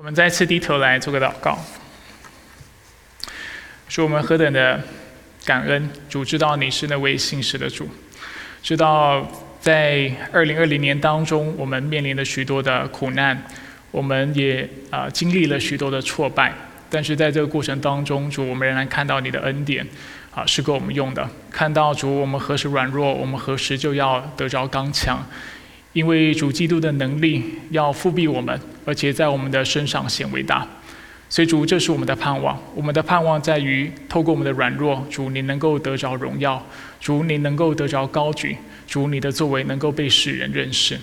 我们再次低头来做个祷告，说我们何等的感恩，主知道你是那位信实的主，知道在二零二零年当中，我们面临了许多的苦难，我们也啊经历了许多的挫败，但是在这个过程当中，主我们仍然看到你的恩典啊是够我们用的，看到主我们何时软弱，我们何时就要得着刚强。因为主基督的能力要复辟我们，而且在我们的身上显伟大，所以主这是我们的盼望。我们的盼望在于透过我们的软弱，主你能够得着荣耀，主你能够得着高举，主你的作为能够被世人认识。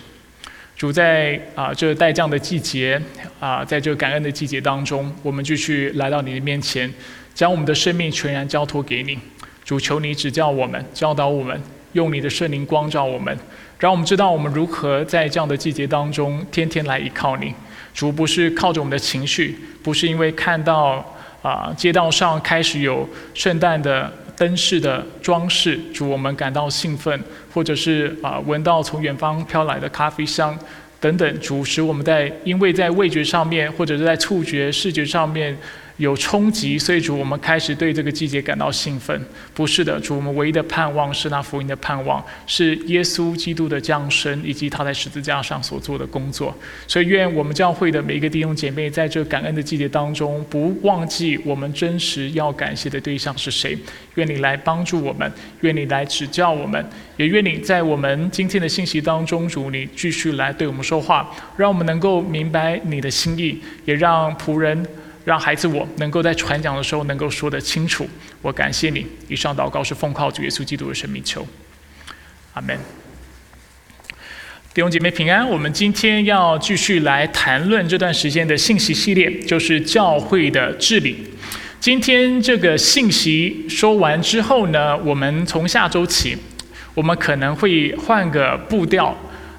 主在啊这待降的季节啊，在这感恩的季节当中，我们继续来到你的面前，将我们的生命全然交托给你。主求你指教我们，教导我们，用你的圣灵光照我们。让我们知道我们如何在这样的季节当中天天来依靠你。主不是靠着我们的情绪，不是因为看到啊街道上开始有圣诞的灯饰的装饰，主我们感到兴奋，或者是啊闻到从远方飘来的咖啡香等等，主使我们在因为在味觉上面或者是在触觉视觉上面。有冲击，所以主，我们开始对这个季节感到兴奋。不是的，主，我们唯一的盼望是那福音的盼望，是耶稣基督的降生以及他在十字架上所做的工作。所以，愿我们教会的每一个弟兄姐妹，在这感恩的季节当中，不忘记我们真实要感谢的对象是谁。愿你来帮助我们，愿你来指教我们，也愿你在我们今天的信息当中，主你继续来对我们说话，让我们能够明白你的心意，也让仆人。让孩子我能够在传讲的时候能够说得清楚。我感谢你。以上祷告是奉靠主耶稣基督的生命求。阿门。弟兄姐妹平安。我们今天要继续来谈论这段时间的信息系列，就是教会的治理。今天这个信息说完之后呢，我们从下周起，我们可能会换个步调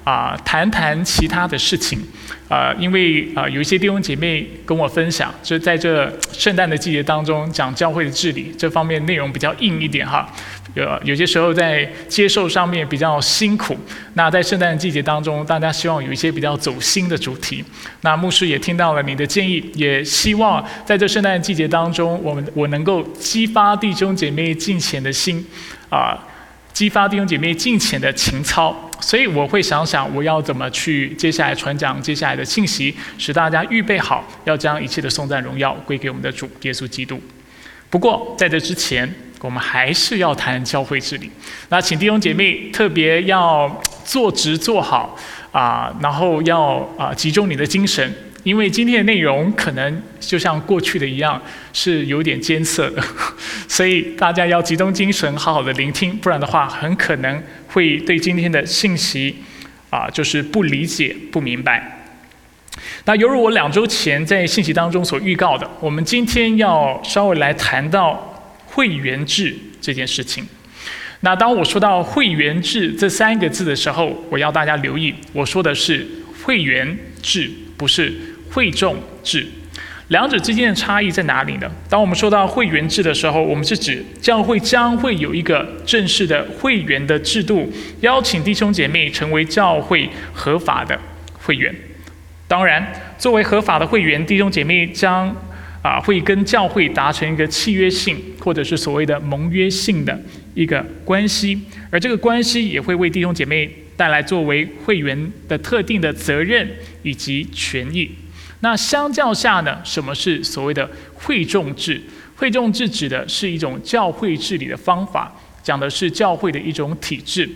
啊，谈谈其他的事情。啊，因为啊，有一些弟兄姐妹跟我分享，就是在这圣诞的季节当中讲教会的治理这方面内容比较硬一点哈，有有些时候在接受上面比较辛苦。那在圣诞的季节当中，大家希望有一些比较走心的主题。那牧师也听到了你的建议，也希望在这圣诞的季节当中，我们我能够激发弟兄姐妹敬虔的心，啊。激发弟兄姐妹敬虔的情操，所以我会想想我要怎么去接下来传讲接下来的信息，使大家预备好，要将一切的颂赞荣耀归给我们的主耶稣基督。不过在这之前，我们还是要谈教会治理。那请弟兄姐妹特别要坐直坐好啊，然后要啊集中你的精神。因为今天的内容可能就像过去的一样，是有点艰涩的，所以大家要集中精神，好好的聆听，不然的话，很可能会对今天的信息啊，就是不理解、不明白。那犹如我两周前在信息当中所预告的，我们今天要稍微来谈到会员制这件事情。那当我说到会员制这三个字的时候，我要大家留意，我说的是会员制。不是会众制，两者之间的差异在哪里呢？当我们说到会员制的时候，我们是指教会将会有一个正式的会员的制度，邀请弟兄姐妹成为教会合法的会员。当然，作为合法的会员，弟兄姐妹将啊会跟教会达成一个契约性或者是所谓的盟约性的一个关系，而这个关系也会为弟兄姐妹。带来作为会员的特定的责任以及权益。那相较下呢，什么是所谓的会众制？会众制指的是一种教会治理的方法，讲的是教会的一种体制。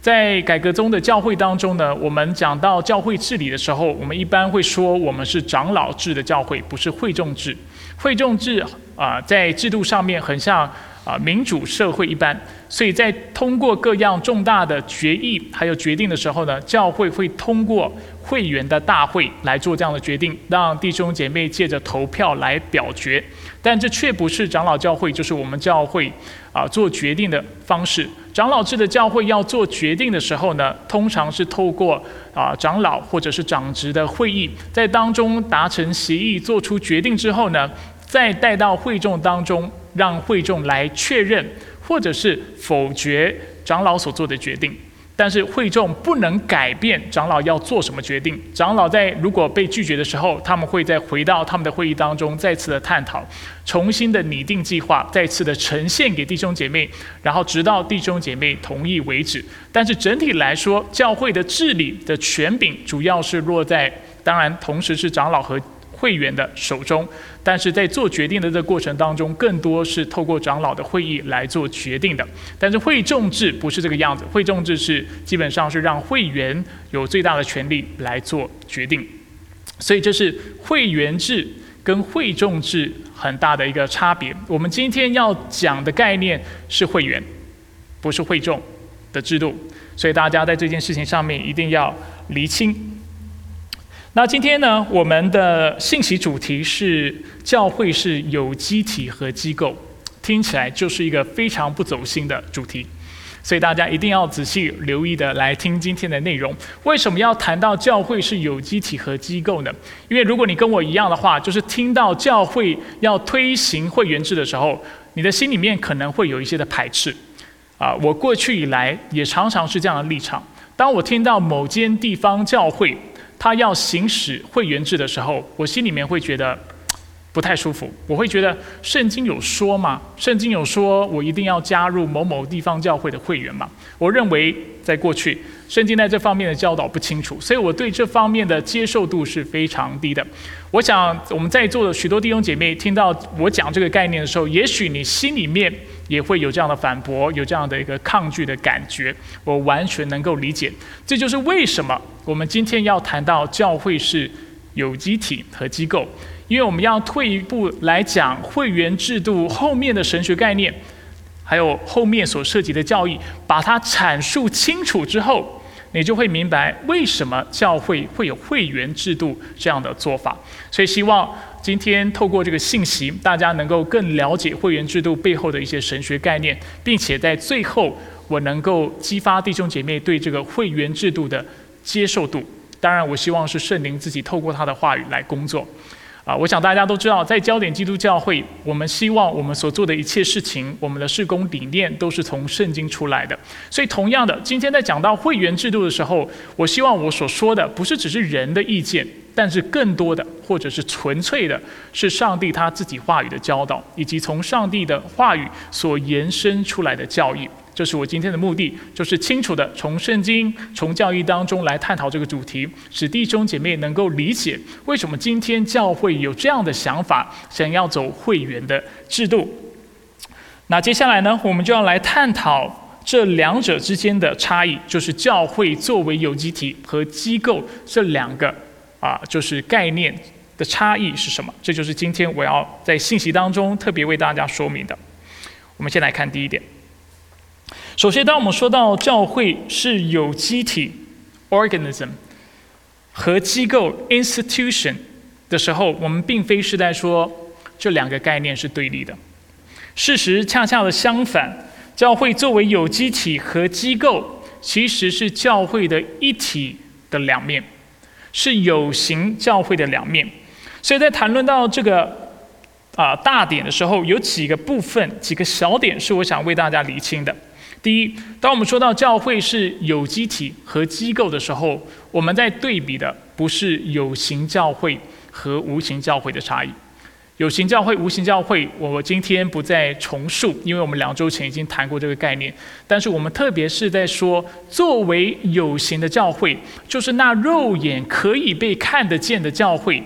在改革中的教会当中呢，我们讲到教会治理的时候，我们一般会说我们是长老制的教会，不是会众制。会众制啊，在制度上面很像。啊，民主社会一般，所以在通过各样重大的决议还有决定的时候呢，教会会通过会员的大会来做这样的决定，让弟兄姐妹借着投票来表决。但这却不是长老教会，就是我们教会啊做决定的方式。长老制的教会要做决定的时候呢，通常是透过啊长老或者是长职的会议，在当中达成协议，做出决定之后呢，再带到会众当中。让会众来确认，或者是否决长老所做的决定。但是会众不能改变长老要做什么决定。长老在如果被拒绝的时候，他们会再回到他们的会议当中，再次的探讨，重新的拟定计划，再次的呈现给弟兄姐妹，然后直到弟兄姐妹同意为止。但是整体来说，教会的治理的权柄主要是落在，当然同时是长老和。会员的手中，但是在做决定的这个过程当中，更多是透过长老的会议来做决定的。但是会众制不是这个样子，会众制是基本上是让会员有最大的权利来做决定。所以这是会员制跟会众制很大的一个差别。我们今天要讲的概念是会员，不是会众的制度。所以大家在这件事情上面一定要厘清。那今天呢，我们的信息主题是教会是有机体和机构，听起来就是一个非常不走心的主题，所以大家一定要仔细留意的来听今天的内容。为什么要谈到教会是有机体和机构呢？因为如果你跟我一样的话，就是听到教会要推行会员制的时候，你的心里面可能会有一些的排斥。啊，我过去以来也常常是这样的立场。当我听到某间地方教会，他要行使会员制的时候，我心里面会觉得不太舒服。我会觉得圣经有说吗？圣经有说我一定要加入某某地方教会的会员吗？我认为在过去，圣经在这方面的教导不清楚，所以我对这方面的接受度是非常低的。我想我们在座的许多弟兄姐妹听到我讲这个概念的时候，也许你心里面。也会有这样的反驳，有这样的一个抗拒的感觉，我完全能够理解。这就是为什么我们今天要谈到教会是有机体和机构，因为我们要退一步来讲会员制度后面的神学概念，还有后面所涉及的教义，把它阐述清楚之后，你就会明白为什么教会会有会员制度这样的做法。所以希望。今天透过这个信息，大家能够更了解会员制度背后的一些神学概念，并且在最后，我能够激发弟兄姐妹对这个会员制度的接受度。当然，我希望是圣灵自己透过他的话语来工作。啊，我想大家都知道，在焦点基督教会，我们希望我们所做的一切事情，我们的事工理念都是从圣经出来的。所以，同样的，今天在讲到会员制度的时候，我希望我所说的不是只是人的意见。但是更多的，或者是纯粹的，是上帝他自己话语的教导，以及从上帝的话语所延伸出来的教义。这是我今天的目的，就是清楚的从圣经、从教义当中来探讨这个主题，使弟兄姐妹能够理解为什么今天教会有这样的想法，想要走会员的制度。那接下来呢，我们就要来探讨这两者之间的差异，就是教会作为有机体和机构这两个。啊，就是概念的差异是什么？这就是今天我要在信息当中特别为大家说明的。我们先来看第一点。首先，当我们说到教会是有机体 （organism） 和机构 （institution） 的时候，我们并非是在说这两个概念是对立的。事实恰恰的相反，教会作为有机体和机构，其实是教会的一体的两面。是有形教会的两面，所以在谈论到这个啊大点的时候，有几个部分、几个小点是我想为大家理清的。第一，当我们说到教会是有机体和机构的时候，我们在对比的不是有形教会和无形教会的差异。有形教会、无形教会，我今天不再重述，因为我们两周前已经谈过这个概念。但是我们特别是在说，作为有形的教会，就是那肉眼可以被看得见的教会，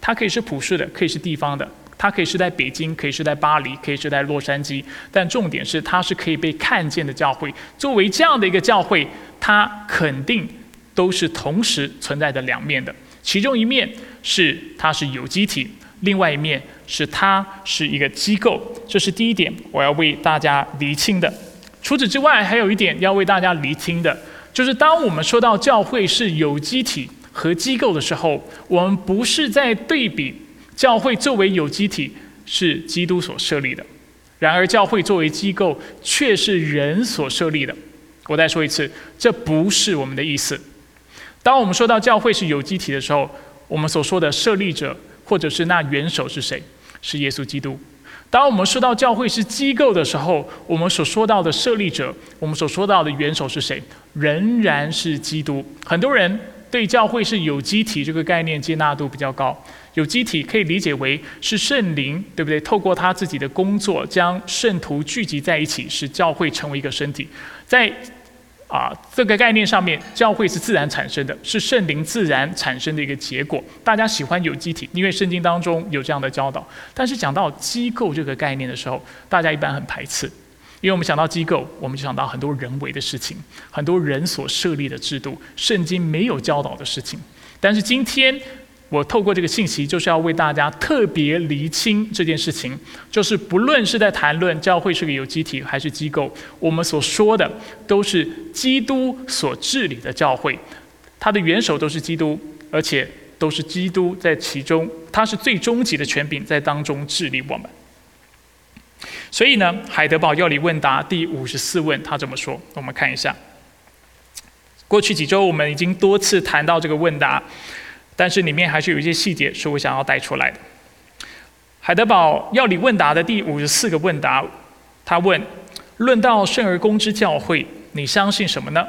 它可以是普世的，可以是地方的，它可以是在北京，可以是在巴黎，可以是在洛杉矶。但重点是，它是可以被看见的教会。作为这样的一个教会，它肯定都是同时存在的两面的。其中一面是它是有机体，另外一面。是它是一个机构，这是第一点，我要为大家厘清的。除此之外，还有一点要为大家厘清的，就是当我们说到教会是有机体和机构的时候，我们不是在对比教会作为有机体是基督所设立的，然而教会作为机构却是人所设立的。我再说一次，这不是我们的意思。当我们说到教会是有机体的时候，我们所说的设立者或者是那元首是谁？是耶稣基督，当我们说到教会是机构的时候，我们所说到的设立者，我们所说到的元首是谁？仍然是基督。很多人对教会是有机体这个概念接纳度比较高。有机体可以理解为是圣灵，对不对？透过他自己的工作，将圣徒聚集在一起，使教会成为一个身体。在啊这个概念上面，教会是自然产生的，是圣灵自然产生的一个结果。大家喜欢有机体，因为圣经当中有这样的教导。但是讲到机构这个概念的时候，大家一般很排斥，因为我们想到机构，我们就想到很多人为的事情，很多人所设立的制度，圣经没有教导的事情。但是今天。我透过这个信息，就是要为大家特别厘清这件事情，就是不论是在谈论教会是个有机体还是机构，我们所说的都是基督所治理的教会，它的元首都是基督，而且都是基督在其中，他是最终极的权柄在当中治理我们。所以呢，海德堡要理问答第五十四问，他怎么说？我们看一下。过去几周我们已经多次谈到这个问答。但是里面还是有一些细节是我想要带出来的。海德堡要理问答的第五十四个问答，他问：论到圣而公之教会，你相信什么呢？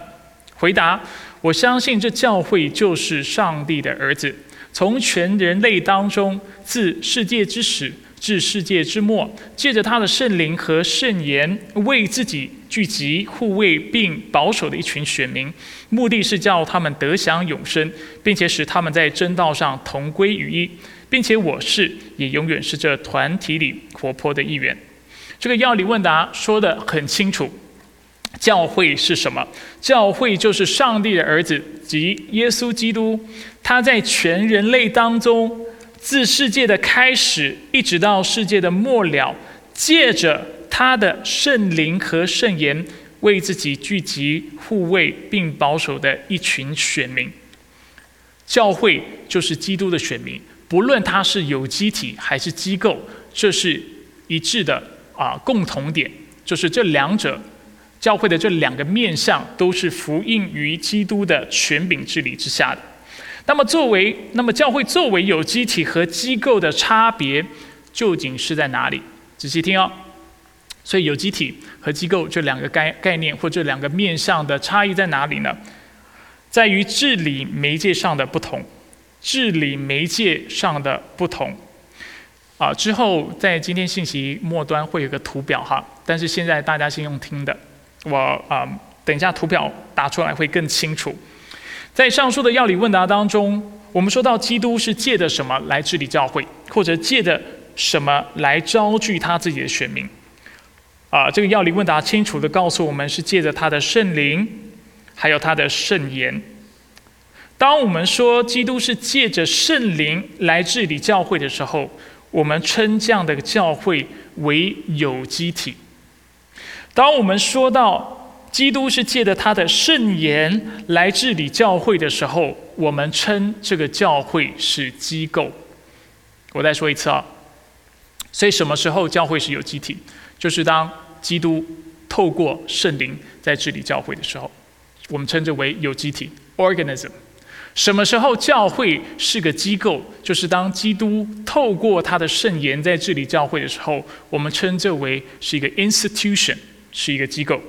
回答：我相信这教会就是上帝的儿子，从全人类当中，自世界之始。至世界之末，借着他的圣灵和圣言，为自己聚集、护卫并保守的一群选民，目的是叫他们得享永生，并且使他们在真道上同归于一，并且我是也永远是这团体里活泼的一员。这个要理问答说的很清楚，教会是什么？教会就是上帝的儿子，即耶稣基督，他在全人类当中。自世界的开始，一直到世界的末了，借着他的圣灵和圣言，为自己聚集、护卫并保守的一群选民。教会就是基督的选民，不论他是有机体还是机构，这是一致的啊共同点，就是这两者，教会的这两个面相，都是福音于基督的权柄治理之下的。那么，作为那么教会作为有机体和机构的差别，究竟是在哪里？仔细听哦。所以，有机体和机构这两个概概念或这两个面向的差异在哪里呢？在于治理媒介上的不同。治理媒介上的不同。啊，之后在今天信息末端会有个图表哈，但是现在大家先用听的。我啊，等一下图表打出来会更清楚。在上述的要理问答当中，我们说到基督是借的什么来治理教会，或者借的什么来招聚他自己的选民？啊，这个要理问答清楚的告诉我们，是借着他的圣灵，还有他的圣言。当我们说基督是借着圣灵来治理教会的时候，我们称这样的教会为有机体。当我们说到基督是借着他的圣言来治理教会的时候，我们称这个教会是机构。我再说一次啊，所以什么时候教会是有机体？就是当基督透过圣灵在治理教会的时候，我们称之为有机体 （organism）。什么时候教会是个机构？就是当基督透过他的圣言在治理教会的时候，我们称之为是一个 institution，是一个机构。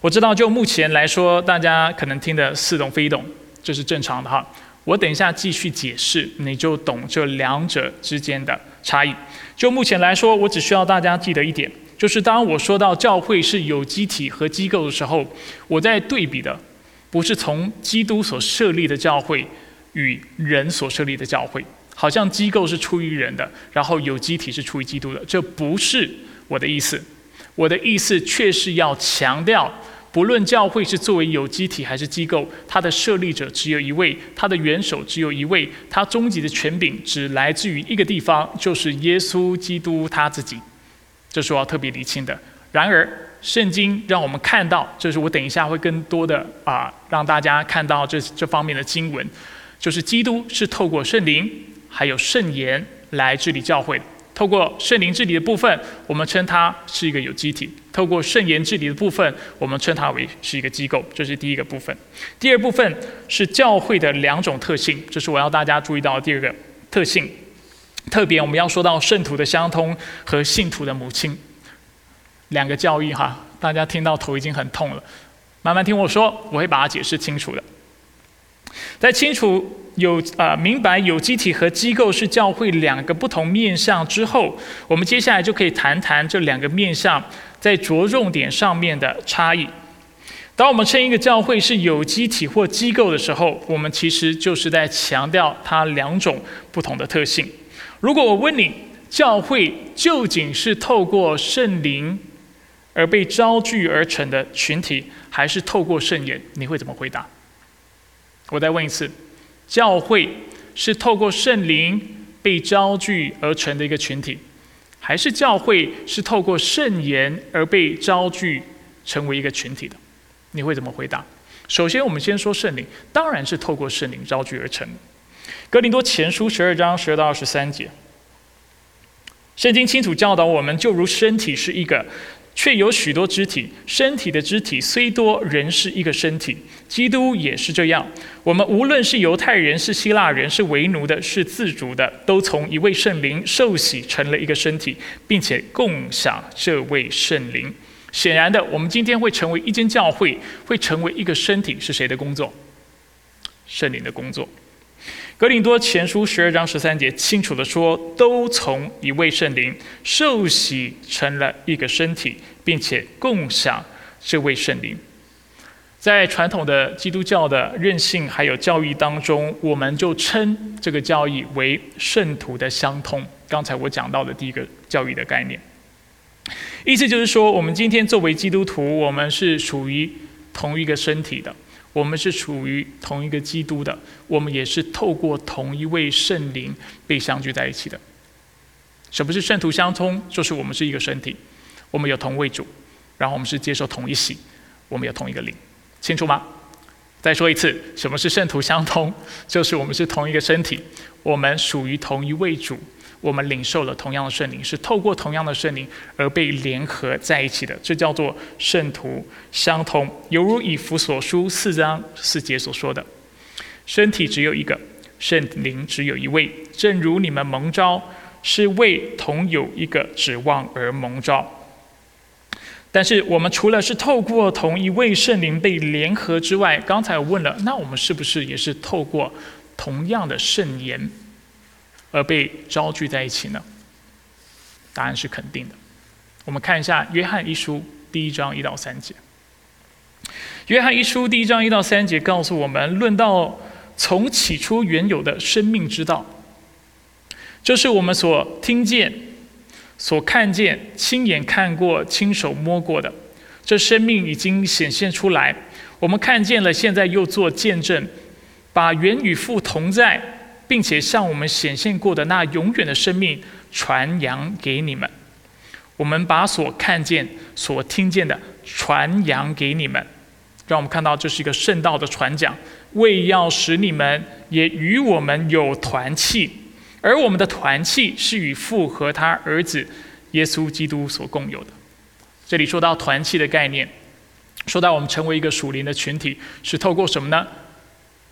我知道，就目前来说，大家可能听得似懂非懂，这是正常的哈。我等一下继续解释，你就懂这两者之间的差异。就目前来说，我只需要大家记得一点，就是当我说到教会是有机体和机构的时候，我在对比的不是从基督所设立的教会与人所设立的教会，好像机构是出于人的，然后有机体是出于基督的，这不是我的意思。我的意思却是要强调。不论教会是作为有机体还是机构，它的设立者只有一位，它的元首只有一位，它终极的权柄只来自于一个地方，就是耶稣基督他自己。这是我要特别理清的。然而，圣经让我们看到，这是我等一下会更多的啊，让大家看到这这方面的经文，就是基督是透过圣灵还有圣言来治理教会。透过圣灵治理的部分，我们称它是一个有机体；透过圣言治理的部分，我们称它为是一个机构。这是第一个部分。第二部分是教会的两种特性，这是我要大家注意到的第二个特性。特别我们要说到圣徒的相通和信徒的母亲两个教义哈，大家听到头已经很痛了，慢慢听我说，我会把它解释清楚的。在清楚有啊明白有机体和机构是教会两个不同面向之后，我们接下来就可以谈谈这两个面向在着重点上面的差异。当我们称一个教会是有机体或机构的时候，我们其实就是在强调它两种不同的特性。如果我问你，教会究竟是透过圣灵而被招聚而成的群体，还是透过圣言？你会怎么回答？我再问一次，教会是透过圣灵被招聚而成的一个群体，还是教会是透过圣言而被招聚成为一个群体的？你会怎么回答？首先，我们先说圣灵，当然是透过圣灵招聚而成。格林多前书十二章十二到二十三节，圣经清楚教导我们，就如身体是一个，却有许多肢体，身体的肢体虽多，仍是一个身体。基督也是这样。我们无论是犹太人，是希腊人，是为奴的，是自主的，都从一位圣灵受洗，成了一个身体，并且共享这位圣灵。显然的，我们今天会成为一间教会，会成为一个身体，是谁的工作？圣灵的工作。格林多前书十二章十三节清楚的说，都从一位圣灵受洗成了一个身体，并且共享这位圣灵。在传统的基督教的任性还有教义当中，我们就称这个教义为圣徒的相通。刚才我讲到的第一个教育的概念，意思就是说，我们今天作为基督徒，我们是属于同一个身体的。我们是处于同一个基督的，我们也是透过同一位圣灵被相聚在一起的。什么是圣徒相通？就是我们是一个身体，我们有同位主，然后我们是接受同一喜，我们有同一个灵，清楚吗？再说一次，什么是圣徒相通？就是我们是同一个身体，我们属于同一位主。我们领受了同样的圣灵，是透过同样的圣灵而被联合在一起的，这叫做圣徒相同。犹如以弗所书四章四节所说的：“身体只有一个，圣灵只有一位。正如你们蒙召是为同有一个指望而蒙召。”但是我们除了是透过同一位圣灵被联合之外，刚才我问了，那我们是不是也是透过同样的圣言？而被招聚在一起呢？答案是肯定的。我们看一下《约翰一书》第一章一到三节。《约翰一书》第一章一到三节告诉我们，论到从起初原有的生命之道，这是我们所听见、所看见、亲眼看过、亲手摸过的。这生命已经显现出来，我们看见了，现在又做见证，把原与父同在。并且向我们显现过的那永远的生命传扬给你们，我们把所看见、所听见的传扬给你们，让我们看到这是一个圣道的传讲，为要使你们也与我们有团契，而我们的团契是与父和他儿子耶稣基督所共有的。这里说到团契的概念，说到我们成为一个属灵的群体，是透过什么呢？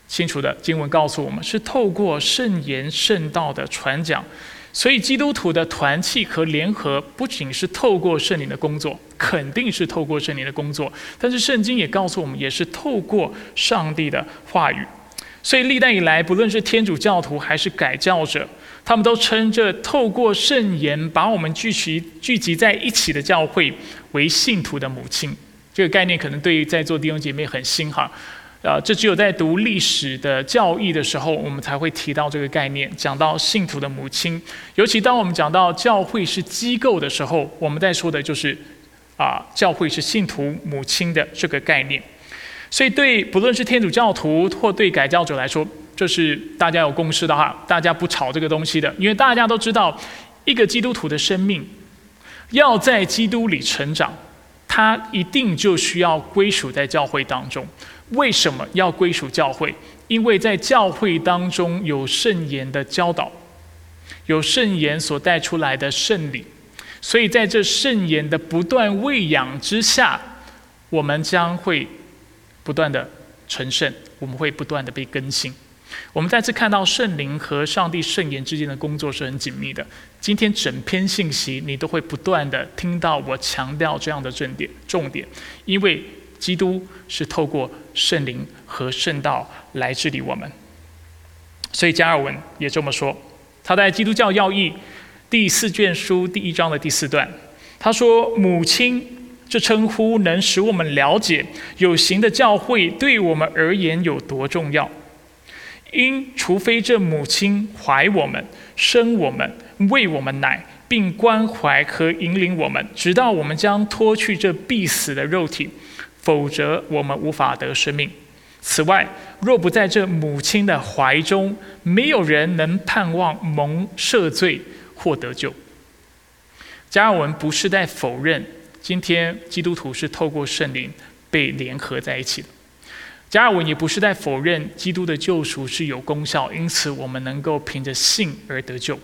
清楚的经文告诉我们，是透过圣言圣道的传讲，所以基督徒的团契和联合，不仅是透过圣灵的工作，肯定是透过圣灵的工作，但是圣经也告诉我们，也是透过上帝的话语。所以历代以来，不论是天主教徒还是改教者，他们都称这透过圣言把我们聚集聚集在一起的教会为信徒的母亲。这个概念可能对于在座弟兄姐妹很新哈。啊，这只有在读历史的教义的时候，我们才会提到这个概念，讲到信徒的母亲。尤其当我们讲到教会是机构的时候，我们在说的就是啊，教会是信徒母亲的这个概念。所以，对不论是天主教徒或对改教者来说，这是大家有共识的哈，大家不吵这个东西的，因为大家都知道，一个基督徒的生命要在基督里成长，他一定就需要归属在教会当中。为什么要归属教会？因为在教会当中有圣言的教导，有圣言所带出来的圣礼，所以在这圣言的不断喂养之下，我们将会不断的成圣，我们会不断的被更新。我们再次看到圣灵和上帝圣言之间的工作是很紧密的。今天整篇信息你都会不断的听到我强调这样的重点，重点，因为基督是透过圣灵和圣道来治理我们。所以加尔文也这么说，他在《基督教要义》第四卷书第一章的第四段，他说：“母亲。”这称呼能使我们了解有形的教会对我们而言有多重要。因除非这母亲怀我们、生我们、喂我们奶，并关怀和引领我们，直到我们将脱去这必死的肉体，否则我们无法得生命。此外，若不在这母亲的怀中，没有人能盼望蒙赦罪或得救。加尔文不是在否认。今天基督徒是透过圣灵被联合在一起的。加尔文也不是在否认基督的救赎是有功效，因此我们能够凭着信而得救。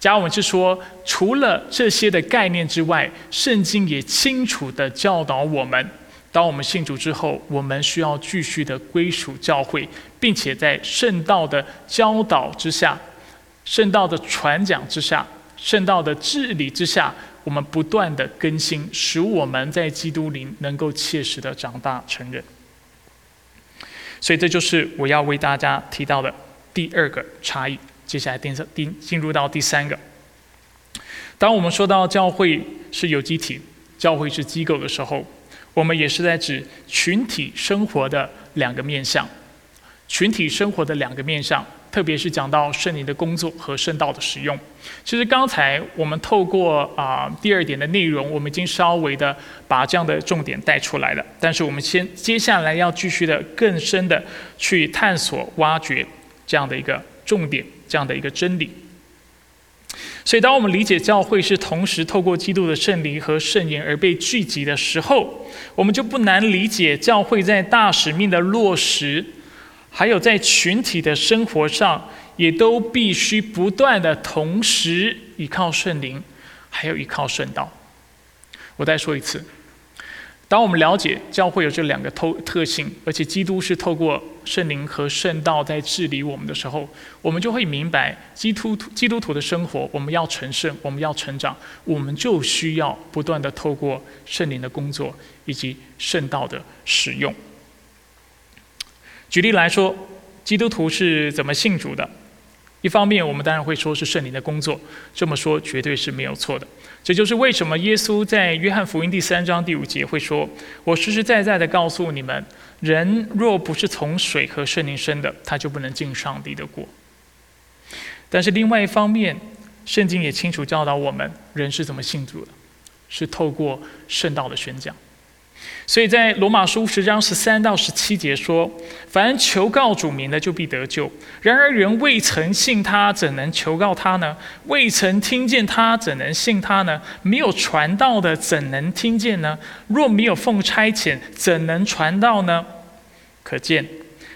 加尔文是说，除了这些的概念之外，圣经也清楚地教导我们，当我们信主之后，我们需要继续的归属教会，并且在圣道的教导之下、圣道的传讲之下、圣道的治理之下。我们不断的更新，使我们在基督里能够切实的长大成人。所以这就是我要为大家提到的第二个差异。接下来第三、第进入到第三个。当我们说到教会是有机体、教会是机构的时候，我们也是在指群体生活的两个面向。群体生活的两个面向。特别是讲到圣灵的工作和圣道的使用，其实刚才我们透过啊第二点的内容，我们已经稍微的把这样的重点带出来了。但是我们先接下来要继续的更深的去探索、挖掘这样的一个重点，这样的一个真理。所以，当我们理解教会是同时透过基督的圣灵和圣言而被聚集的时候，我们就不难理解教会在大使命的落实。还有在群体的生活上，也都必须不断的同时依靠圣灵，还有依靠圣道。我再说一次，当我们了解教会有这两个特特性，而且基督是透过圣灵和圣道在治理我们的时候，我们就会明白，基督徒基督徒的生活，我们要成圣，我们要成长，我们就需要不断的透过圣灵的工作以及圣道的使用。举例来说，基督徒是怎么信主的？一方面，我们当然会说是圣灵的工作，这么说绝对是没有错的。这就是为什么耶稣在约翰福音第三章第五节会说：“我实实在在的告诉你们，人若不是从水和圣灵生的，他就不能进上帝的国。”但是另外一方面，圣经也清楚教导我们，人是怎么信主的，是透过圣道的宣讲。所以在罗马书十章十三到十七节说：“凡求告主名的，就必得救。然而人未曾信他，怎能求告他呢？未曾听见他，怎能信他呢？没有传道的，怎能听见呢？若没有奉差遣，怎能传道呢？可见，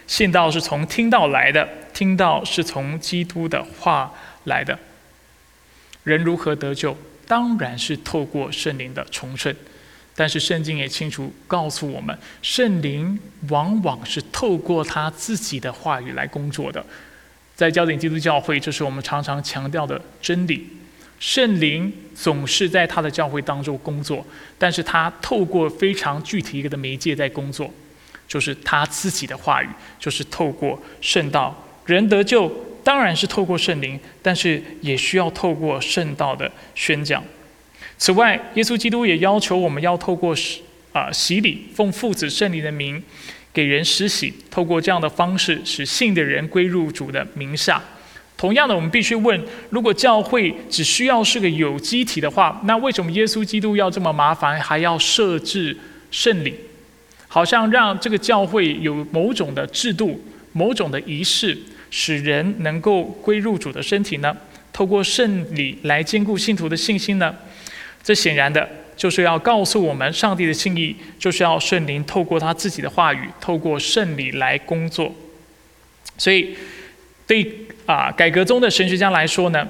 信道是从听到来的，听到是从基督的话来的。人如何得救？当然是透过圣灵的重生。”但是圣经也清楚告诉我们，圣灵往往是透过他自己的话语来工作的。在焦点基督教会，这是我们常常强调的真理。圣灵总是在他的教会当中工作，但是他透过非常具体一个的媒介在工作，就是他自己的话语，就是透过圣道。人得救当然是透过圣灵，但是也需要透过圣道的宣讲。此外，耶稣基督也要求我们要透过洗啊洗礼，奉父子圣灵的名给人施洗，透过这样的方式使信的人归入主的名下。同样的，我们必须问：如果教会只需要是个有机体的话，那为什么耶稣基督要这么麻烦，还要设置圣礼，好像让这个教会有某种的制度、某种的仪式，使人能够归入主的身体呢？透过圣礼来兼顾信徒的信心呢？这显然的就是要告诉我们，上帝的心意就是要圣灵透过他自己的话语，透过圣礼来工作。所以，对啊，改革中的神学家来说呢，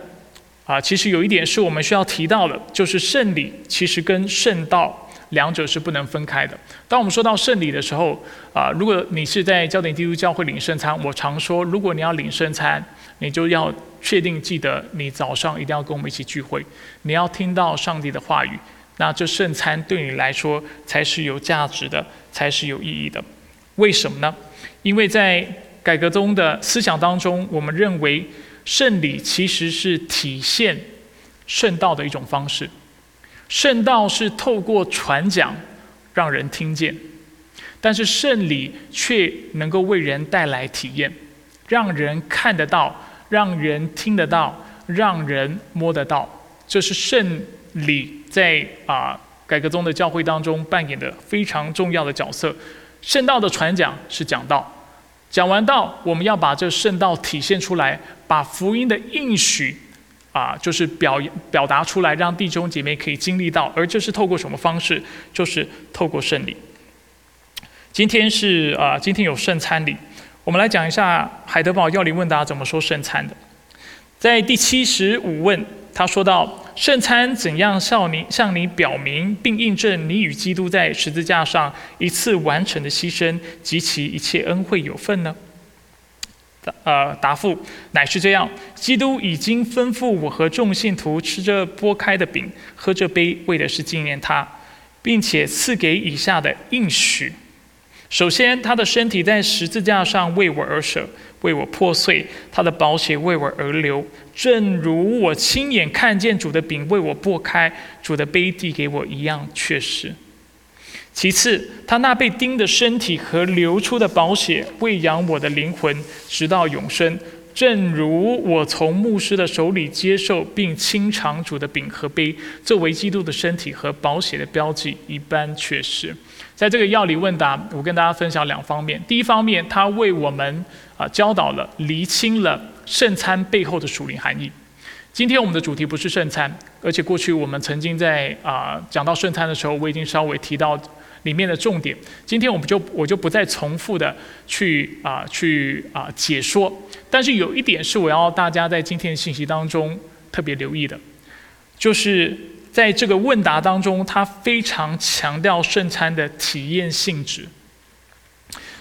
啊，其实有一点是我们需要提到的，就是圣礼其实跟圣道两者是不能分开的。当我们说到圣礼的时候，啊，如果你是在焦点基督教会领圣餐，我常说，如果你要领圣餐，你就要确定记得你早上一定要跟我们一起聚会，你要听到上帝的话语，那这圣餐对你来说才是有价值的，才是有意义的。为什么呢？因为在改革中的思想当中，我们认为圣礼其实是体现圣道的一种方式。圣道是透过传讲让人听见，但是圣礼却能够为人带来体验，让人看得到，让人听得到，让人摸得到。这是圣礼在啊改革中的教会当中扮演的非常重要的角色。圣道的传讲是讲道，讲完道，我们要把这圣道体现出来，把福音的应许。啊，就是表表达出来，让弟兄姐妹可以经历到，而这是透过什么方式？就是透过圣礼。今天是啊，今天有圣餐礼，我们来讲一下海德堡要理问答怎么说圣餐的。在第七十五问，他说到：圣餐怎样向你向你表明并印证你与基督在十字架上一次完成的牺牲及其一切恩惠有份呢？呃，答复乃是这样：基督已经吩咐我和众信徒吃这剥开的饼，喝这杯，为的是纪念他，并且赐给以下的应许。首先，他的身体在十字架上为我而舍，为我破碎；他的宝血为我而流，正如我亲眼看见主的饼为我剥开，主的杯递给我一样，确实。其次，他那被钉的身体和流出的宝血喂养我的灵魂，直到永生。正如我从牧师的手里接受并清偿主的饼和杯，作为基督的身体和宝血的标记一般，确实。在这个药理问答，我跟大家分享两方面。第一方面，他为我们啊教导了、厘清了圣餐背后的属灵含义。今天我们的主题不是圣餐，而且过去我们曾经在啊讲到圣餐的时候，我已经稍微提到。里面的重点，今天我们就我就不再重复的去啊去啊解说，但是有一点是我要大家在今天的信息当中特别留意的，就是在这个问答当中，他非常强调圣餐的体验性质。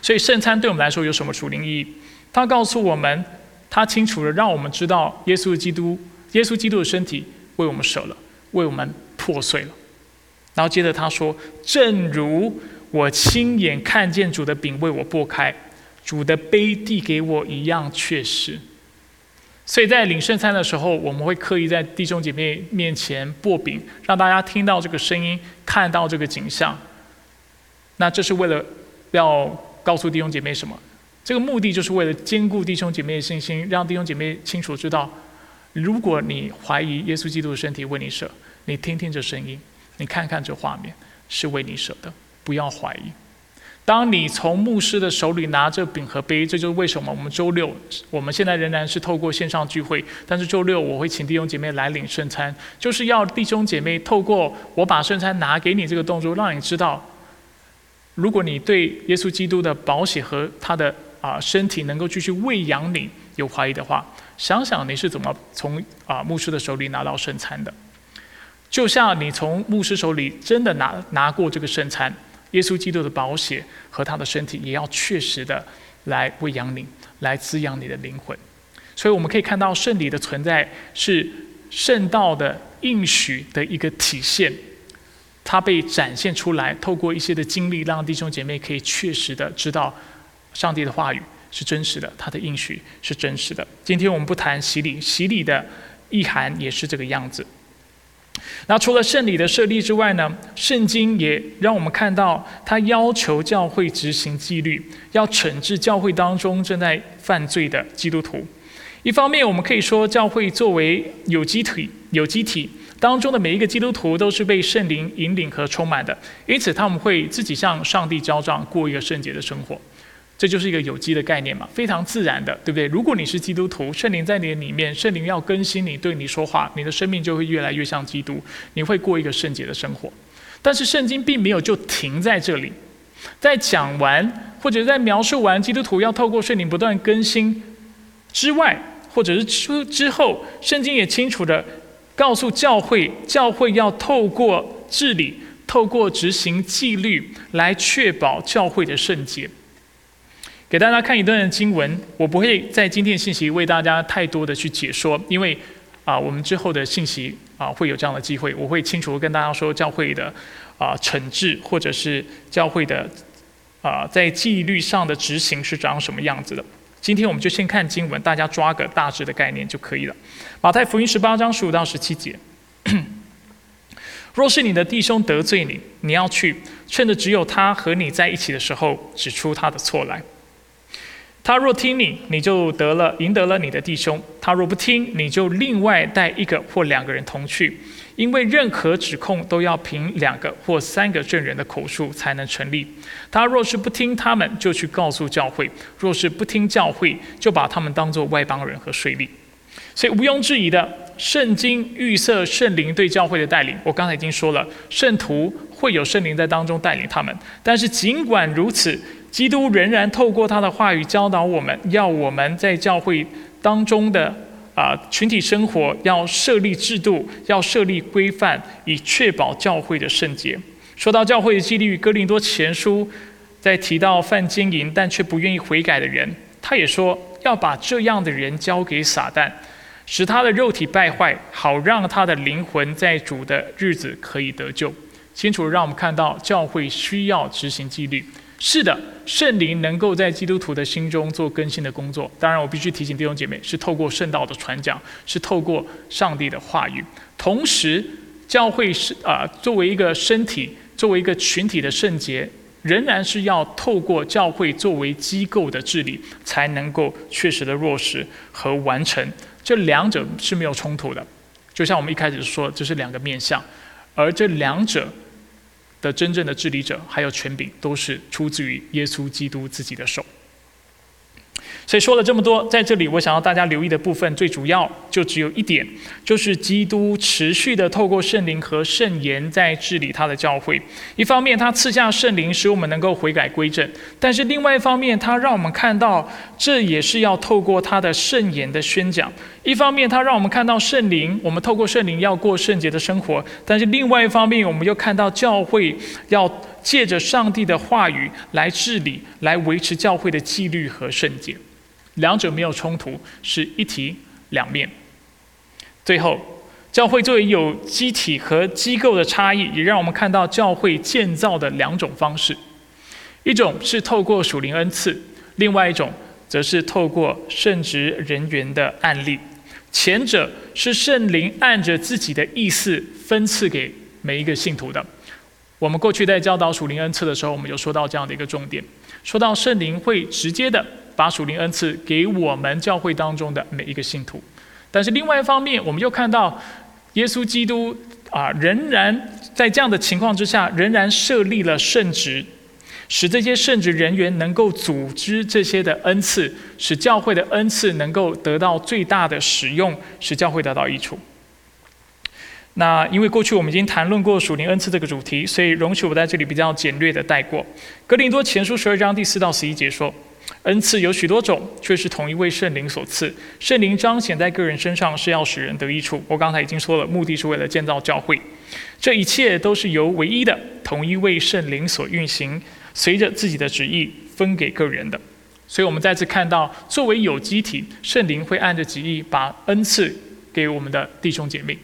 所以圣餐对我们来说有什么属灵意义？他告诉我们，他清楚的让我们知道，耶稣基督，耶稣基督的身体为我们舍了，为我们破碎了。然后接着他说：“正如我亲眼看见主的饼为我剥开，主的杯递给我一样，确实。所以在领圣餐的时候，我们会刻意在弟兄姐妹面前擘饼，让大家听到这个声音，看到这个景象。那这是为了要告诉弟兄姐妹什么？这个目的就是为了兼顾弟兄姐妹的信心，让弟兄姐妹清楚知道，如果你怀疑耶稣基督的身体为你舍，你听听这声音。”你看看这画面，是为你舍的，不要怀疑。当你从牧师的手里拿着饼和杯，这就是为什么我们周六，我们现在仍然是透过线上聚会，但是周六我会请弟兄姐妹来领圣餐，就是要弟兄姐妹透过我把圣餐拿给你这个动作，让你知道，如果你对耶稣基督的宝血和他的啊身体能够继续喂养你有怀疑的话，想想你是怎么从啊牧师的手里拿到圣餐的。就像你从牧师手里真的拿拿过这个圣餐，耶稣基督的宝血和他的身体，也要确实的来喂养你，来滋养你的灵魂。所以我们可以看到圣礼的存在是圣道的应许的一个体现，它被展现出来，透过一些的经历，让弟兄姐妹可以确实的知道上帝的话语是真实的，他的应许是真实的。今天我们不谈洗礼，洗礼的意涵也是这个样子。那除了圣礼的设立之外呢？圣经也让我们看到，他要求教会执行纪律，要惩治教会当中正在犯罪的基督徒。一方面，我们可以说，教会作为有机体、有机体当中的每一个基督徒，都是被圣灵引领和充满的，因此他们会自己向上帝交账，过一个圣洁的生活。这就是一个有机的概念嘛，非常自然的，对不对？如果你是基督徒，圣灵在你的里面，圣灵要更新你，对你说话，你的生命就会越来越像基督，你会过一个圣洁的生活。但是圣经并没有就停在这里，在讲完或者在描述完基督徒要透过圣灵不断更新之外，或者是之之后，圣经也清楚的告诉教会，教会要透过治理。透过执行纪律来确保教会的圣洁。给大家看一段经文，我不会在今天信息为大家太多的去解说，因为啊，我们之后的信息啊会有这样的机会，我会清楚跟大家说教会的啊惩治或者是教会的啊在纪律上的执行是长什么样子的。今天我们就先看经文，大家抓个大致的概念就可以了。马太福音十八章十五到十七节。若是你的弟兄得罪你，你要去，趁着只有他和你在一起的时候，指出他的错来。他若听你，你就得了，赢得了你的弟兄；他若不听，你就另外带一个或两个人同去，因为任何指控都要凭两个或三个证人的口述才能成立。他若是不听他们，就去告诉教会；若是不听教会，就把他们当作外邦人和税吏。所以毋庸置疑的，圣经预设圣灵对教会的带领。我刚才已经说了，圣徒会有圣灵在当中带领他们。但是尽管如此，基督仍然透过他的话语教导我们，要我们在教会当中的啊群体生活要设立制度，要设立规范，以确保教会的圣洁。说到教会的纪律，哥林多前书在提到犯奸淫但却不愿意悔改的人，他也说要把这样的人交给撒旦。使他的肉体败坏，好让他的灵魂在主的日子可以得救。清楚让我们看到教会需要执行纪律。是的，圣灵能够在基督徒的心中做更新的工作。当然，我必须提醒弟兄姐妹，是透过圣道的传讲，是透过上帝的话语。同时，教会是啊，作为一个身体，作为一个群体的圣洁，仍然是要透过教会作为机构的治理，才能够确实的落实和完成。这两者是没有冲突的，就像我们一开始说，这是两个面相，而这两者的真正的治理者还有权柄，都是出自于耶稣基督自己的手。所以说了这么多，在这里我想要大家留意的部分，最主要就只有一点，就是基督持续的透过圣灵和圣言在治理他的教会。一方面，他赐下圣灵，使我们能够悔改归正；但是另外一方面，他让我们看到，这也是要透过他的圣言的宣讲。一方面，他让我们看到圣灵，我们透过圣灵要过圣洁的生活；但是另外一方面，我们又看到教会要借着上帝的话语来治理，来维持教会的纪律和圣洁。两者没有冲突，是一体两面。最后，教会作为有机体和机构的差异，也让我们看到教会建造的两种方式：一种是透过属灵恩赐，另外一种则是透过圣职人员的案例。前者是圣灵按着自己的意思分赐给每一个信徒的。我们过去在教导属灵恩赐的时候，我们有说到这样的一个重点：说到圣灵会直接的。把属灵恩赐给我们教会当中的每一个信徒，但是另外一方面，我们又看到耶稣基督啊，仍然在这样的情况之下，仍然设立了圣职，使这些圣职人员能够组织这些的恩赐，使教会的恩赐能够得到最大的使用，使教会得到益处。那因为过去我们已经谈论过属灵恩赐这个主题，所以容许我在这里比较简略的带过。格林多前书十二章第四到十一节说。恩赐有许多种，却是同一位圣灵所赐。圣灵彰显在个人身上，是要使人得益处。我刚才已经说了，目的是为了建造教会。这一切都是由唯一的同一位圣灵所运行，随着自己的旨意分给个人的。所以，我们再次看到，作为有机体，圣灵会按着旨意把恩赐给我们的弟兄姐妹。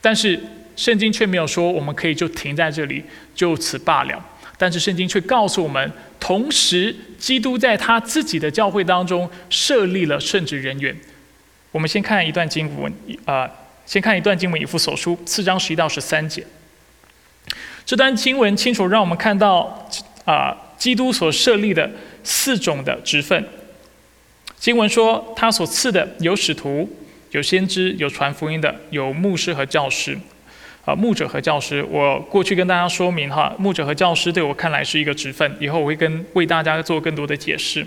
但是，圣经却没有说我们可以就停在这里，就此罢了。但是圣经却告诉我们，同时基督在他自己的教会当中设立了圣职人员。我们先看一段经文，啊，先看一段经文，以弗所书四章十一到十三节。这段经文清楚让我们看到，啊，基督所设立的四种的职分。经文说，他所赐的有使徒，有先知，有传福音的，有牧师和教师。啊，牧者和教师，我过去跟大家说明哈，牧者和教师对我看来是一个职分，以后我会跟为大家做更多的解释。